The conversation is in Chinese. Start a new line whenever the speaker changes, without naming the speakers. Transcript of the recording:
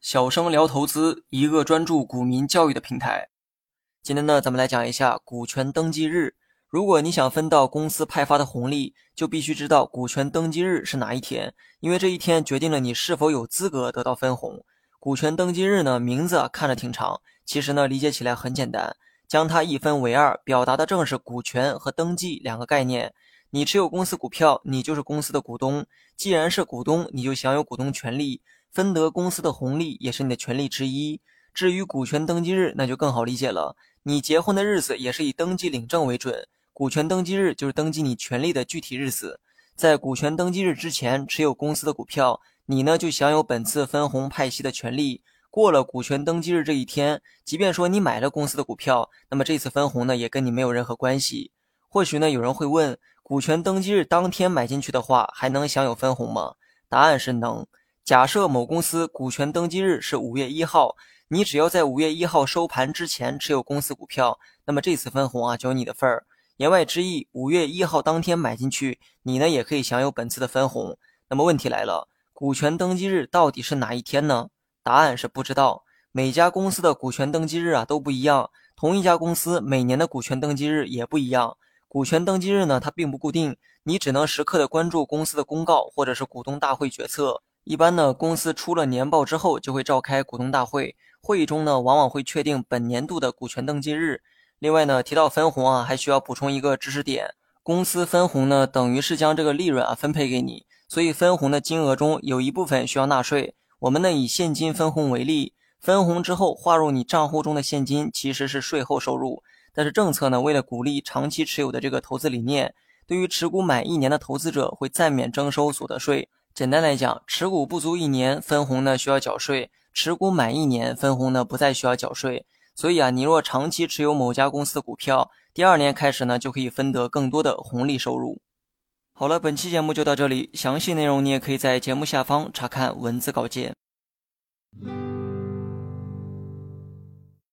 小生聊投资，一个专注股民教育的平台。今天呢，咱们来讲一下股权登记日。如果你想分到公司派发的红利，就必须知道股权登记日是哪一天，因为这一天决定了你是否有资格得到分红。股权登记日呢，名字看着挺长，其实呢，理解起来很简单，将它一分为二，表达的正是股权和登记两个概念。你持有公司股票，你就是公司的股东。既然是股东，你就享有股东权利。分得公司的红利也是你的权利之一。至于股权登记日，那就更好理解了。你结婚的日子也是以登记领证为准，股权登记日就是登记你权利的具体日子。在股权登记日之前持有公司的股票，你呢就享有本次分红派息的权利。过了股权登记日这一天，即便说你买了公司的股票，那么这次分红呢也跟你没有任何关系。或许呢有人会问，股权登记日当天买进去的话，还能享有分红吗？答案是能。假设某公司股权登记日是五月一号，你只要在五月一号收盘之前持有公司股票，那么这次分红啊就有你的份儿。言外之意，五月一号当天买进去，你呢也可以享有本次的分红。那么问题来了，股权登记日到底是哪一天呢？答案是不知道。每家公司的股权登记日啊都不一样，同一家公司每年的股权登记日也不一样。股权登记日呢它并不固定，你只能时刻的关注公司的公告或者是股东大会决策。一般呢，公司出了年报之后，就会召开股东大会，会议中呢，往往会确定本年度的股权登记日。另外呢，提到分红啊，还需要补充一个知识点：公司分红呢，等于是将这个利润啊分配给你，所以分红的金额中有一部分需要纳税。我们呢，以现金分红为例，分红之后划入你账户中的现金其实是税后收入，但是政策呢，为了鼓励长期持有的这个投资理念，对于持股满一年的投资者会暂免征收所得税。简单来讲，持股不足一年，分红呢需要缴税；持股满一年，分红呢不再需要缴税。所以啊，你若长期持有某家公司的股票，第二年开始呢就可以分得更多的红利收入。好了，本期节目就到这里，详细内容你也可以在节目下方查看文字稿件。